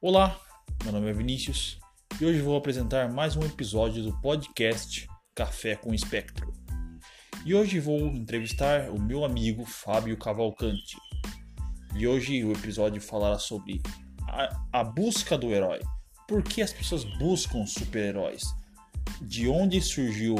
Olá, meu nome é Vinícius e hoje vou apresentar mais um episódio do podcast Café com Espectro. E hoje vou entrevistar o meu amigo Fábio Cavalcante. E hoje o episódio falará sobre a, a busca do herói. Por que as pessoas buscam super-heróis? De onde surgiu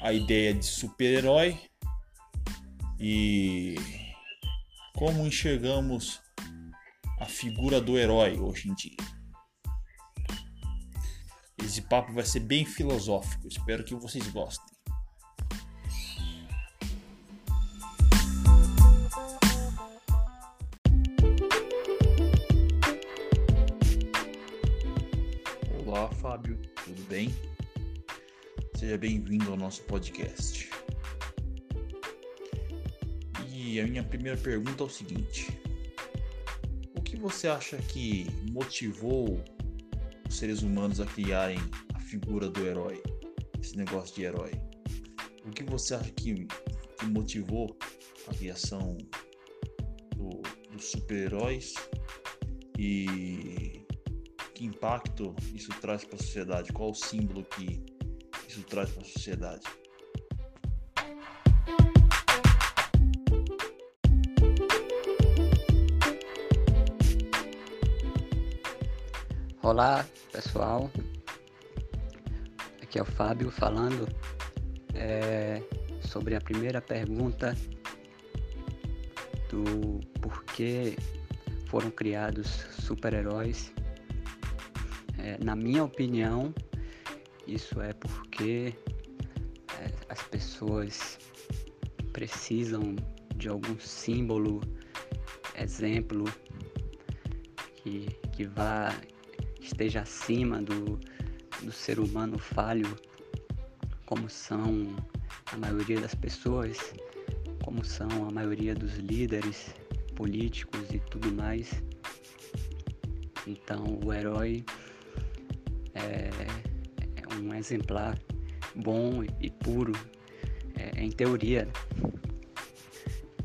a ideia de super-herói? E como enxergamos a figura do herói hoje em dia. Esse papo vai ser bem filosófico, espero que vocês gostem. Olá, Fábio, tudo bem? Seja bem-vindo ao nosso podcast. E a minha primeira pergunta é o seguinte: você acha que motivou os seres humanos a criarem a figura do herói? Esse negócio de herói. O que você acha que, que motivou a criação do, dos super-heróis e que impacto isso traz para a sociedade? Qual o símbolo que isso traz para a sociedade? Olá pessoal, aqui é o Fábio falando é, sobre a primeira pergunta do porquê foram criados super-heróis. É, na minha opinião, isso é porque é, as pessoas precisam de algum símbolo, exemplo que, que vá esteja acima do, do ser humano falho, como são a maioria das pessoas, como são a maioria dos líderes políticos e tudo mais. Então, o herói é, é um exemplar bom e puro, é, em teoria.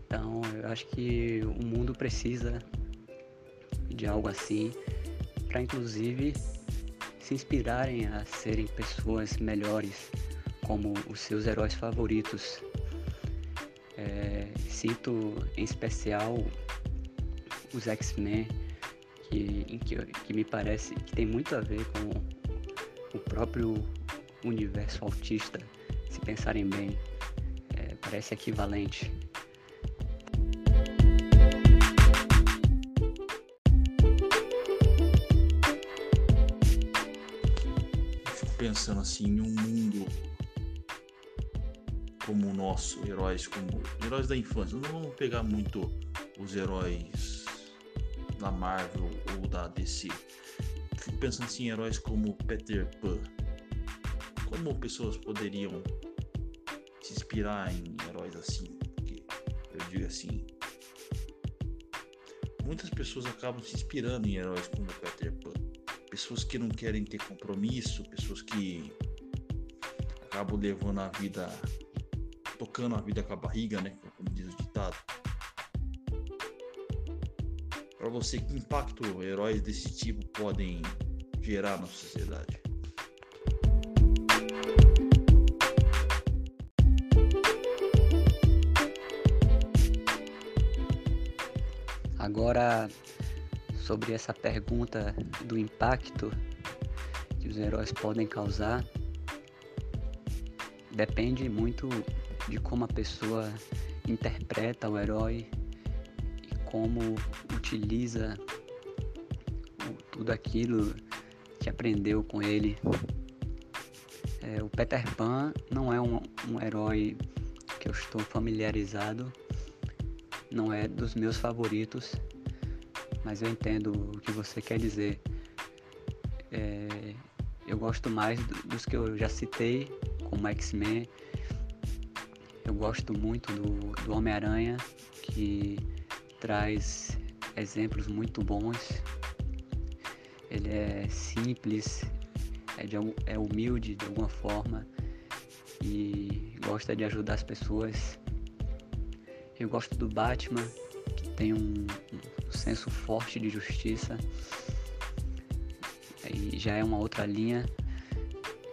Então, eu acho que o mundo precisa de algo assim para inclusive se inspirarem a serem pessoas melhores como os seus heróis favoritos. É, cito em especial os X-Men, que, que, que me parece que tem muito a ver com o próprio universo autista, se pensarem bem, é, parece equivalente. Pensando assim em um mundo como o nosso, heróis como heróis da infância. Não vamos pegar muito os heróis da Marvel ou da DC. Fico pensando assim em heróis como Peter Pan. Como pessoas poderiam se inspirar em heróis assim? Porque eu digo assim, muitas pessoas acabam se inspirando em heróis como Peter Pan pessoas que não querem ter compromisso, pessoas que acabam levando a vida, tocando a vida com a barriga, né? Como diz o ditado. Para você, que impacto heróis desse tipo podem gerar na sociedade? Agora, sobre essa pergunta do impacto que os heróis podem causar depende muito de como a pessoa interpreta o herói e como utiliza tudo aquilo que aprendeu com ele. É, o Peter Pan não é um, um herói que eu estou familiarizado, não é dos meus favoritos mas eu entendo o que você quer dizer. É, eu gosto mais dos que eu já citei, como X-Men. Eu gosto muito do, do Homem-Aranha, que traz exemplos muito bons. Ele é simples, é, de, é humilde de alguma forma e gosta de ajudar as pessoas. Eu gosto do Batman, que tem um, senso forte de justiça. Aí já é uma outra linha.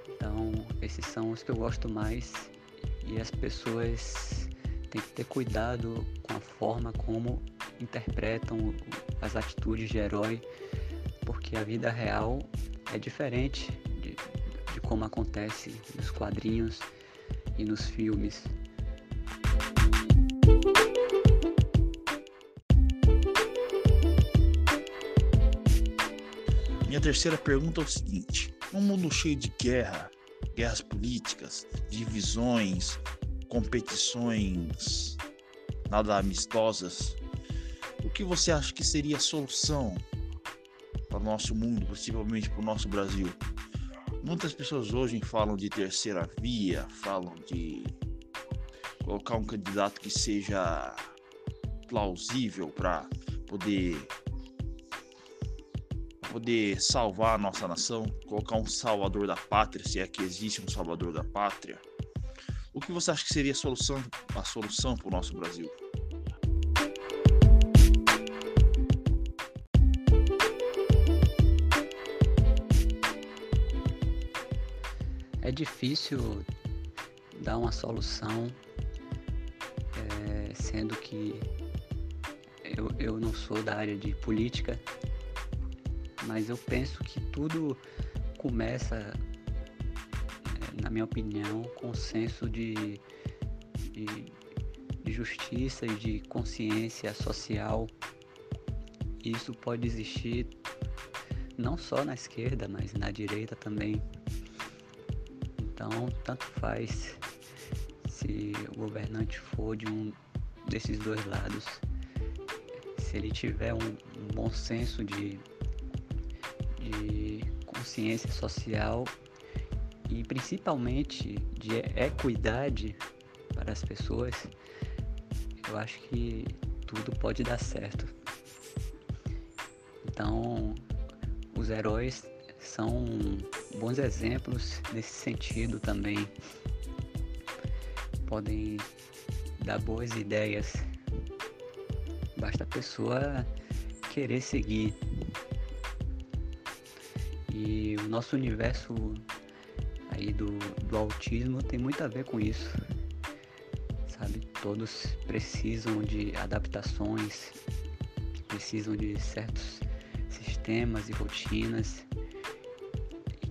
Então, esses são os que eu gosto mais. E as pessoas têm que ter cuidado com a forma como interpretam as atitudes de herói, porque a vida real é diferente de, de como acontece nos quadrinhos e nos filmes. Minha terceira pergunta é o seguinte: num mundo cheio de guerra, guerras políticas, divisões, competições nada amistosas, o que você acha que seria a solução para o nosso mundo, principalmente para o nosso Brasil? Muitas pessoas hoje falam de terceira via, falam de colocar um candidato que seja plausível para poder poder salvar a nossa nação, colocar um salvador da pátria, se é que existe um salvador da pátria. O que você acha que seria a solução, a solução para o nosso Brasil? É difícil dar uma solução, é, sendo que eu, eu não sou da área de política, mas eu penso que tudo começa, é, na minha opinião, com senso de, de, de justiça e de consciência social. Isso pode existir não só na esquerda, mas na direita também. Então, tanto faz se o governante for de um desses dois lados. Se ele tiver um bom senso de, de consciência social e principalmente de equidade para as pessoas, eu acho que tudo pode dar certo. Então, os heróis são bons exemplos nesse sentido também. Podem dar boas ideias. Basta a pessoa querer seguir. Nosso universo aí do, do autismo tem muito a ver com isso. Sabe? Todos precisam de adaptações, precisam de certos sistemas e rotinas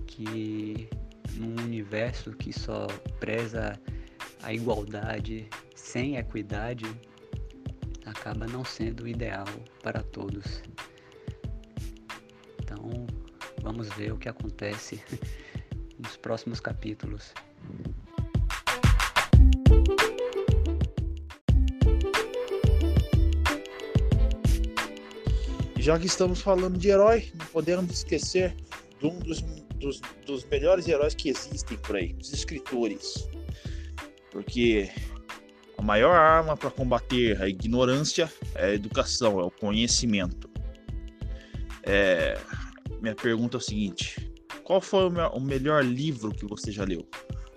que num universo que só preza a igualdade sem equidade acaba não sendo ideal para todos. Então, vamos ver o que acontece nos próximos capítulos. Já que estamos falando de herói, não podemos esquecer de um dos dos, dos melhores heróis que existem por aí, os escritores. Porque a maior arma para combater a ignorância é a educação, é o conhecimento. É, minha pergunta é o seguinte: qual foi o melhor livro que você já leu?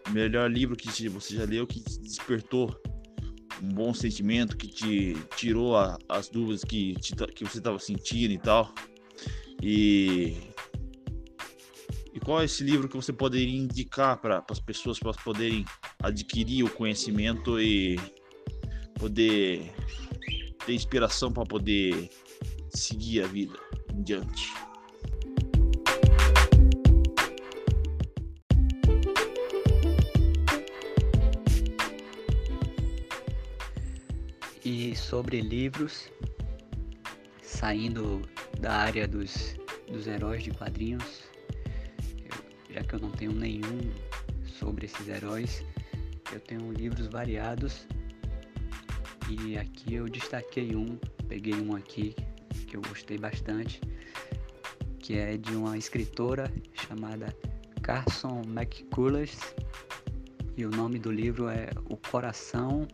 O melhor livro que você já leu que despertou um bom sentimento, que te tirou a, as dúvidas que, te, que você estava sentindo e tal. E qual é esse livro que você poderia indicar para as pessoas para poderem adquirir o conhecimento e poder ter inspiração para poder seguir a vida em diante? Sobre livros, saindo da área dos, dos heróis de quadrinhos, já que eu não tenho nenhum sobre esses heróis, eu tenho livros variados. E aqui eu destaquei um, peguei um aqui que eu gostei bastante, que é de uma escritora chamada Carson McCullers. E o nome do livro é O Coração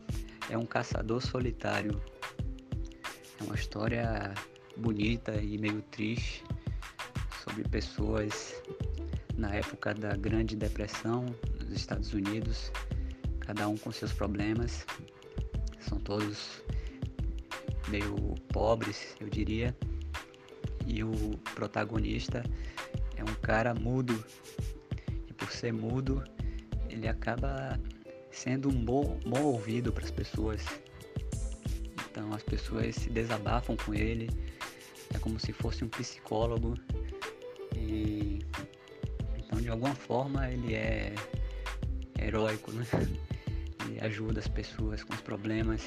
é um Caçador Solitário. É uma história bonita e meio triste sobre pessoas na época da Grande Depressão nos Estados Unidos, cada um com seus problemas, são todos meio pobres, eu diria. E o protagonista é um cara mudo. E por ser mudo, ele acaba sendo um bom, bom ouvido para as pessoas. Então as pessoas se desabafam com ele, é como se fosse um psicólogo. E então de alguma forma ele é heróico, né? Ele ajuda as pessoas com os problemas.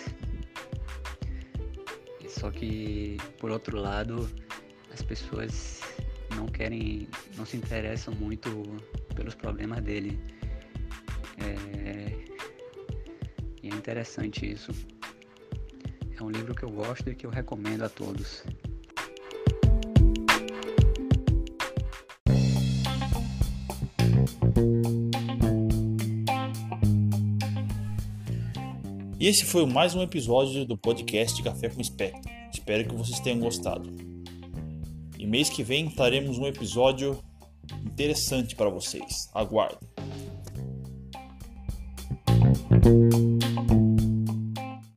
Só que por outro lado as pessoas não querem, não se interessam muito pelos problemas dele. É, interessante isso. É um livro que eu gosto e que eu recomendo a todos. E esse foi mais um episódio do podcast Café com Espectro. Espero que vocês tenham gostado. E mês que vem teremos um episódio interessante para vocês. Aguardem.